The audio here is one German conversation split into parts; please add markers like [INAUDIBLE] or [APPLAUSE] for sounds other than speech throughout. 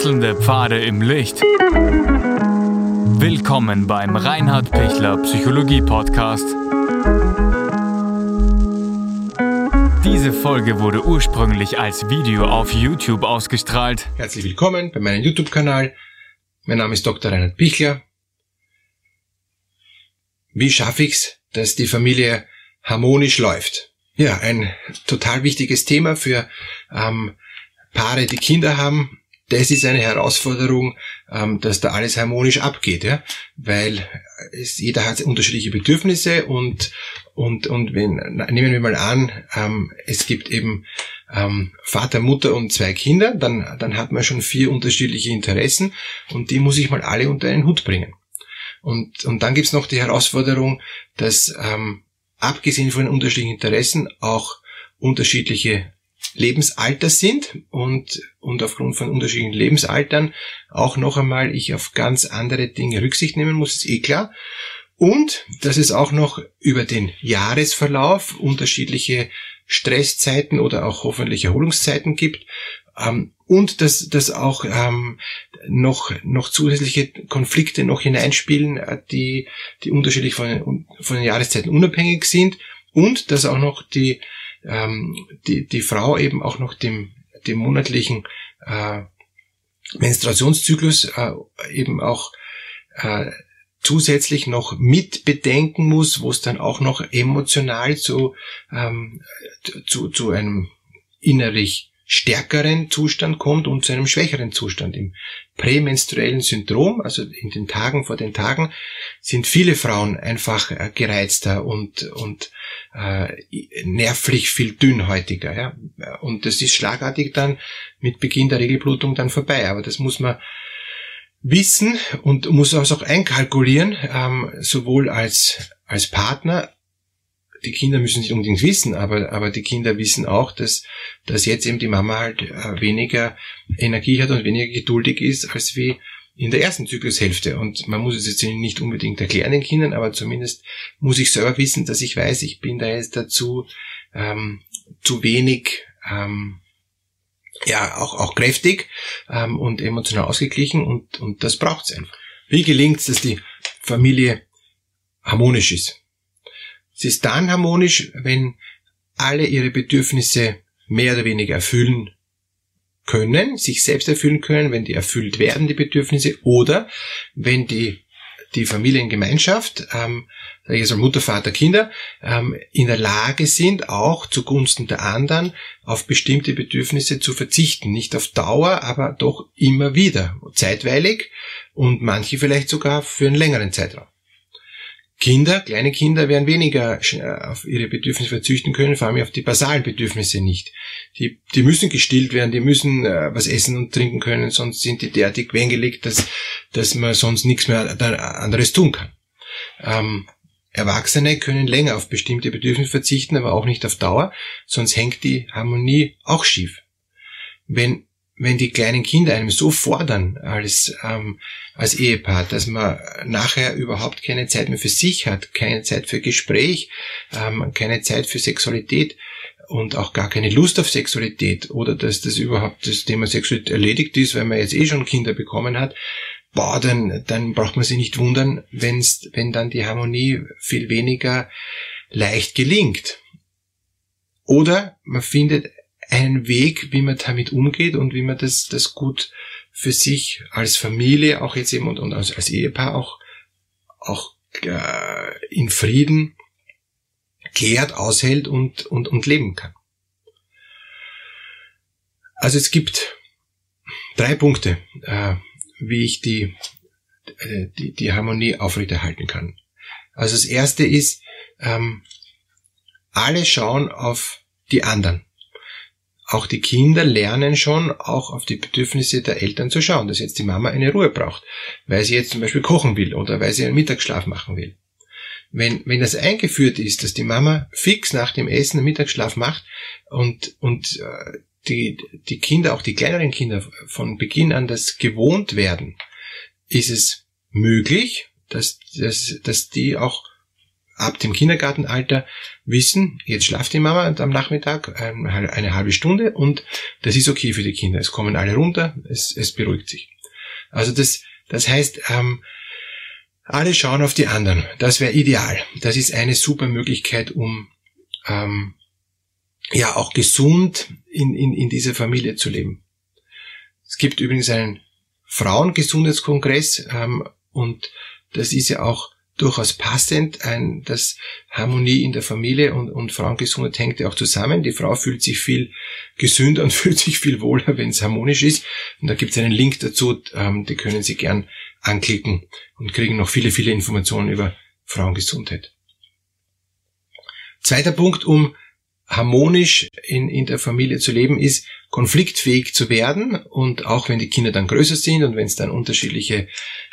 Wechselnde Pfade im Licht. Willkommen beim Reinhard Pichler Psychologie Podcast. Diese Folge wurde ursprünglich als Video auf YouTube ausgestrahlt. Herzlich willkommen bei meinem YouTube-Kanal. Mein Name ist Dr. Reinhard Pichler. Wie schaffe ich's, dass die Familie harmonisch läuft? Ja, ein total wichtiges Thema für ähm, Paare, die Kinder haben, das ist eine Herausforderung, ähm, dass da alles harmonisch abgeht, ja, weil es, jeder hat unterschiedliche Bedürfnisse und und und wenn nehmen wir mal an, ähm, es gibt eben ähm, Vater, Mutter und zwei Kinder, dann dann hat man schon vier unterschiedliche Interessen und die muss ich mal alle unter einen Hut bringen. Und und dann gibt's noch die Herausforderung, dass abgesehen von den unterschiedlichen Interessen auch unterschiedliche Lebensalter sind und, und aufgrund von unterschiedlichen Lebensaltern auch noch einmal ich auf ganz andere Dinge Rücksicht nehmen muss, ist eh klar. Und dass es auch noch über den Jahresverlauf unterschiedliche Stresszeiten oder auch hoffentlich Erholungszeiten gibt. Ähm, und dass, dass auch ähm, noch, noch zusätzliche Konflikte noch hineinspielen, äh, die, die unterschiedlich von, von den Jahreszeiten unabhängig sind. Und dass auch noch die, ähm, die, die Frau eben auch noch dem, dem monatlichen äh, Menstruationszyklus äh, eben auch äh, zusätzlich noch mit bedenken muss, wo es dann auch noch emotional zu, ähm, zu, zu einem innerlich stärkeren Zustand kommt und zu einem schwächeren Zustand. Im prämenstruellen Syndrom, also in den Tagen vor den Tagen, sind viele Frauen einfach äh, gereizter und, und äh, nervlich viel dünnhäutiger. Ja? Und das ist schlagartig dann mit Beginn der Regelblutung dann vorbei. Aber das muss man wissen und muss auch einkalkulieren, ähm, sowohl als, als Partner die Kinder müssen nicht unbedingt wissen, aber, aber die Kinder wissen auch, dass, dass jetzt eben die Mama halt äh, weniger Energie hat und weniger geduldig ist, als wie in der ersten Zyklushälfte. Und man muss es jetzt nicht unbedingt erklären den Kindern, aber zumindest muss ich selber wissen, dass ich weiß, ich bin da jetzt dazu ähm, zu wenig ähm, ja auch, auch kräftig ähm, und emotional ausgeglichen und, und das braucht's einfach. Wie gelingt es, dass die Familie harmonisch ist? Sie ist dann harmonisch, wenn alle ihre Bedürfnisse mehr oder weniger erfüllen können, sich selbst erfüllen können, wenn die erfüllt werden, die Bedürfnisse, oder wenn die, die Familiengemeinschaft, ähm, sage ich jetzt mal Mutter, Vater, Kinder, ähm, in der Lage sind, auch zugunsten der anderen auf bestimmte Bedürfnisse zu verzichten. Nicht auf Dauer, aber doch immer wieder, zeitweilig und manche vielleicht sogar für einen längeren Zeitraum. Kinder, kleine Kinder werden weniger äh, auf ihre Bedürfnisse verzichten können, vor allem auf die basalen Bedürfnisse nicht. Die, die müssen gestillt werden, die müssen äh, was essen und trinken können, sonst sind die derartig wengelegt, dass, dass man sonst nichts mehr anderes tun kann. Ähm, Erwachsene können länger auf bestimmte Bedürfnisse verzichten, aber auch nicht auf Dauer, sonst hängt die Harmonie auch schief. Wenn wenn die kleinen Kinder einem so fordern als, ähm, als Ehepaar, dass man nachher überhaupt keine Zeit mehr für sich hat, keine Zeit für Gespräch, ähm, keine Zeit für Sexualität und auch gar keine Lust auf Sexualität oder dass das überhaupt das Thema Sexualität erledigt ist, weil man jetzt eh schon Kinder bekommen hat, boah, dann, dann braucht man sich nicht wundern, wenn's, wenn dann die Harmonie viel weniger leicht gelingt. Oder man findet einen Weg, wie man damit umgeht und wie man das, das gut für sich als Familie auch jetzt eben und, und als, als Ehepaar auch, auch äh, in Frieden klärt, aushält und, und, und leben kann. Also es gibt drei Punkte, äh, wie ich die, äh, die, die Harmonie aufrechterhalten kann. Also das erste ist, ähm, alle schauen auf die anderen auch die Kinder lernen schon auch auf die Bedürfnisse der Eltern zu schauen, dass jetzt die Mama eine Ruhe braucht, weil sie jetzt zum Beispiel kochen will oder weil sie einen Mittagsschlaf machen will. Wenn, wenn das eingeführt ist, dass die Mama fix nach dem Essen einen Mittagsschlaf macht und, und äh, die, die Kinder, auch die kleineren Kinder von Beginn an das gewohnt werden, ist es möglich, dass, dass, dass die auch ab dem Kindergartenalter wissen, jetzt schlaft die Mama am Nachmittag eine halbe Stunde und das ist okay für die Kinder. Es kommen alle runter, es, es beruhigt sich. Also das, das heißt, ähm, alle schauen auf die anderen. Das wäre ideal. Das ist eine super Möglichkeit, um ähm, ja auch gesund in, in, in dieser Familie zu leben. Es gibt übrigens einen Frauengesundheitskongress ähm, und das ist ja auch durchaus passend, ein, dass Harmonie in der Familie und, und Frauengesundheit hängt ja auch zusammen. Die Frau fühlt sich viel gesünder [LAUGHS] und fühlt sich viel wohler, wenn es harmonisch ist. Und da gibt es einen Link dazu, ähm, die können Sie gern anklicken und kriegen noch viele, viele Informationen über Frauengesundheit. Zweiter Punkt, um harmonisch in, in der Familie zu leben, ist konfliktfähig zu werden. Und auch wenn die Kinder dann größer sind und wenn es dann unterschiedliche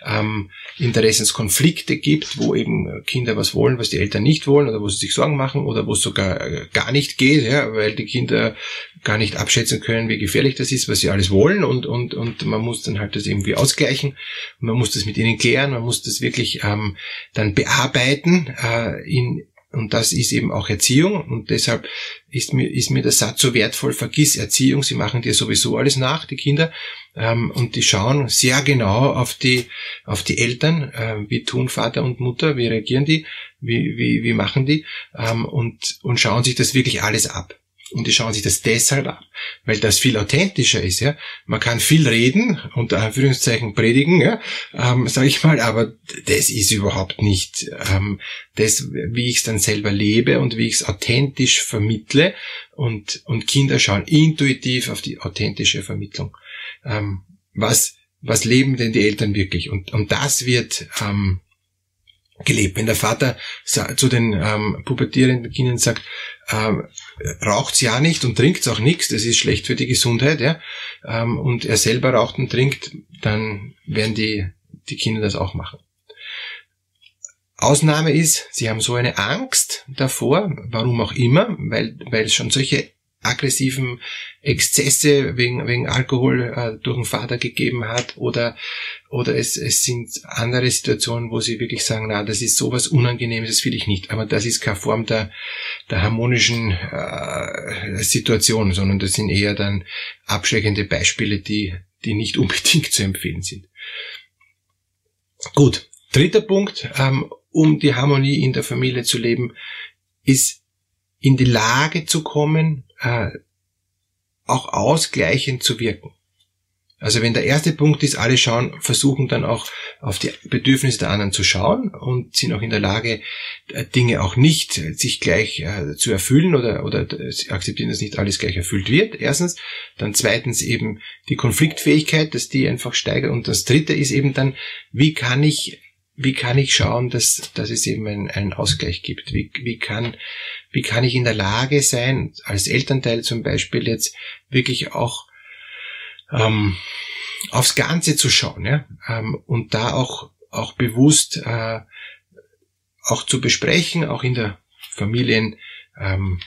ähm, Interessenskonflikte gibt, wo eben Kinder was wollen, was die Eltern nicht wollen oder wo sie sich Sorgen machen oder wo es sogar äh, gar nicht geht, ja, weil die Kinder gar nicht abschätzen können, wie gefährlich das ist, was sie alles wollen. Und, und, und man muss dann halt das irgendwie ausgleichen, man muss das mit ihnen klären, man muss das wirklich ähm, dann bearbeiten äh, in und das ist eben auch Erziehung. Und deshalb ist mir, ist mir der Satz so wertvoll, vergiss Erziehung, sie machen dir sowieso alles nach, die Kinder. Ähm, und die schauen sehr genau auf die, auf die Eltern, äh, wie tun Vater und Mutter, wie reagieren die, wie, wie, wie machen die, ähm, und, und schauen sich das wirklich alles ab. Und die schauen sich das deshalb ab, weil das viel authentischer ist. Ja, man kann viel reden unter Anführungszeichen predigen, ja, ähm, sage ich mal, aber das ist überhaupt nicht ähm, das, wie ich es dann selber lebe und wie ich es authentisch vermittle. Und und Kinder schauen intuitiv auf die authentische Vermittlung. Ähm, was was leben denn die Eltern wirklich? Und und das wird ähm, gelebt. Wenn der Vater zu den ähm, pubertierenden Kindern sagt, ähm, raucht's ja nicht und trinkt's auch nichts, das ist schlecht für die Gesundheit, ja, ähm, und er selber raucht und trinkt, dann werden die, die Kinder das auch machen. Ausnahme ist, sie haben so eine Angst davor, warum auch immer, weil, weil es schon solche aggressiven Exzesse wegen, wegen Alkohol äh, durch den Vater gegeben hat oder, oder es, es sind andere Situationen, wo sie wirklich sagen, na, das ist sowas Unangenehmes, das will ich nicht. Aber das ist keine Form der, der harmonischen äh, Situation, sondern das sind eher dann abschreckende Beispiele, die, die nicht [LAUGHS] unbedingt zu empfehlen sind. Gut, dritter Punkt, ähm, um die Harmonie in der Familie zu leben, ist in die Lage zu kommen, äh, auch ausgleichend zu wirken. Also wenn der erste Punkt ist, alle schauen, versuchen dann auch auf die Bedürfnisse der anderen zu schauen und sind auch in der Lage, äh, Dinge auch nicht sich gleich äh, zu erfüllen oder, oder akzeptieren, dass nicht alles gleich erfüllt wird. Erstens. Dann zweitens eben die Konfliktfähigkeit, dass die einfach steigert. Und das dritte ist eben dann, wie kann ich wie kann ich schauen, dass, dass es eben einen, einen Ausgleich gibt? Wie, wie, kann, wie kann ich in der Lage sein, als Elternteil zum Beispiel jetzt wirklich auch ähm, aufs Ganze zu schauen ja? Ähm, und da auch, auch bewusst äh, auch zu besprechen, auch in der Familien, ähm,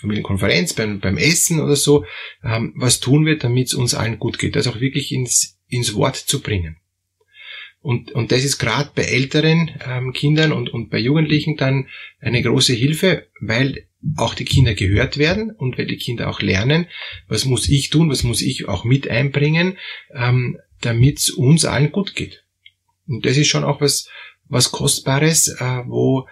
Familienkonferenz, beim, beim Essen oder so, ähm, was tun wir, damit es uns allen gut geht, das auch wirklich ins, ins Wort zu bringen. Und, und das ist gerade bei älteren ähm, Kindern und, und bei Jugendlichen dann eine große Hilfe, weil auch die Kinder gehört werden und weil die Kinder auch lernen, was muss ich tun, was muss ich auch mit einbringen, ähm, damit es uns allen gut geht. Und das ist schon auch was, was Kostbares, äh, wo,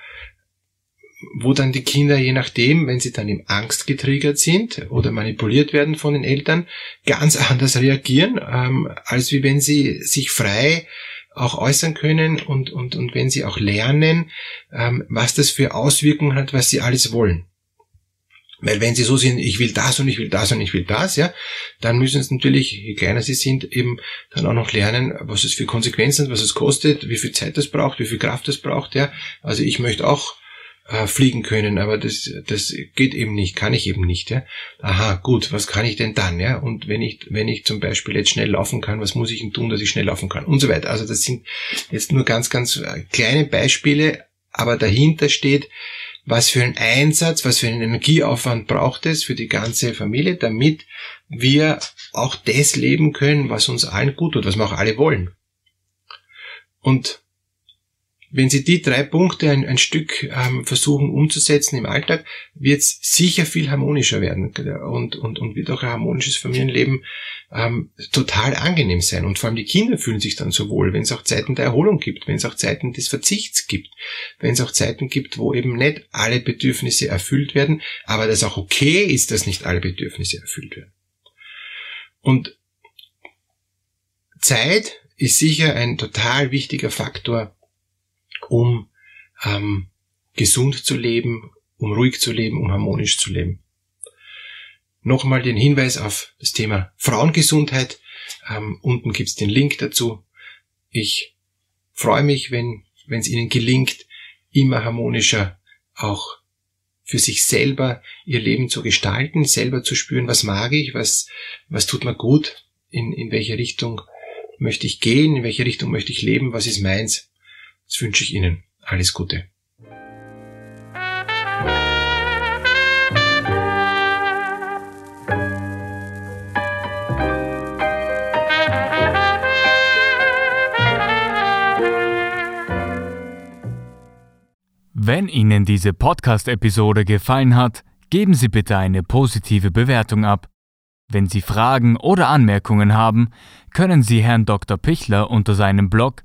wo dann die Kinder, je nachdem, wenn sie dann im Angst getriggert sind oder manipuliert werden von den Eltern, ganz [LAUGHS] anders reagieren, ähm, als wie wenn sie sich frei auch äußern können und, und, und wenn sie auch lernen, ähm, was das für Auswirkungen hat, was sie alles wollen. Weil wenn sie so sind, ich will das und ich will das und ich will das, ja, dann müssen sie natürlich, je kleiner sie sind, eben dann auch noch lernen, was es für Konsequenzen hat, was es kostet, wie viel Zeit das braucht, wie viel Kraft das braucht, ja. Also ich möchte auch äh, fliegen können, aber das, das geht eben nicht, kann ich eben nicht, ja. Aha, gut, was kann ich denn dann, ja? Und wenn ich, wenn ich zum Beispiel jetzt schnell laufen kann, was muss ich denn tun, dass ich schnell laufen kann? Und so weiter. Also das sind jetzt nur ganz, ganz äh, kleine Beispiele, aber dahinter steht, was für einen Einsatz, was für einen Energieaufwand braucht es für die ganze Familie, damit wir auch das leben können, was uns allen gut tut, was wir auch alle wollen. Und wenn Sie die drei Punkte ein, ein Stück ähm, versuchen umzusetzen im Alltag, wird es sicher viel harmonischer werden und, und, und wird auch ein harmonisches Familienleben ähm, total angenehm sein. Und vor allem die Kinder fühlen sich dann so wohl, wenn es auch Zeiten der Erholung gibt, wenn es auch Zeiten des Verzichts gibt, wenn es auch Zeiten gibt, wo eben nicht alle Bedürfnisse erfüllt werden, aber das auch okay ist, dass nicht alle Bedürfnisse erfüllt werden. Und Zeit ist sicher ein total wichtiger Faktor, um ähm, gesund zu leben, um ruhig zu leben, um harmonisch zu leben. Nochmal den Hinweis auf das Thema Frauengesundheit. Ähm, unten gibt's den Link dazu. Ich freue mich, wenn es Ihnen gelingt, immer harmonischer auch für sich selber ihr Leben zu gestalten, selber zu spüren, was mag ich, was, was tut mir gut, in, in welche Richtung möchte ich gehen, in welche Richtung möchte ich leben, was ist meins. Das wünsche ich Ihnen. Alles Gute. Wenn Ihnen diese Podcast-Episode gefallen hat, geben Sie bitte eine positive Bewertung ab. Wenn Sie Fragen oder Anmerkungen haben, können Sie Herrn Dr. Pichler unter seinem Blog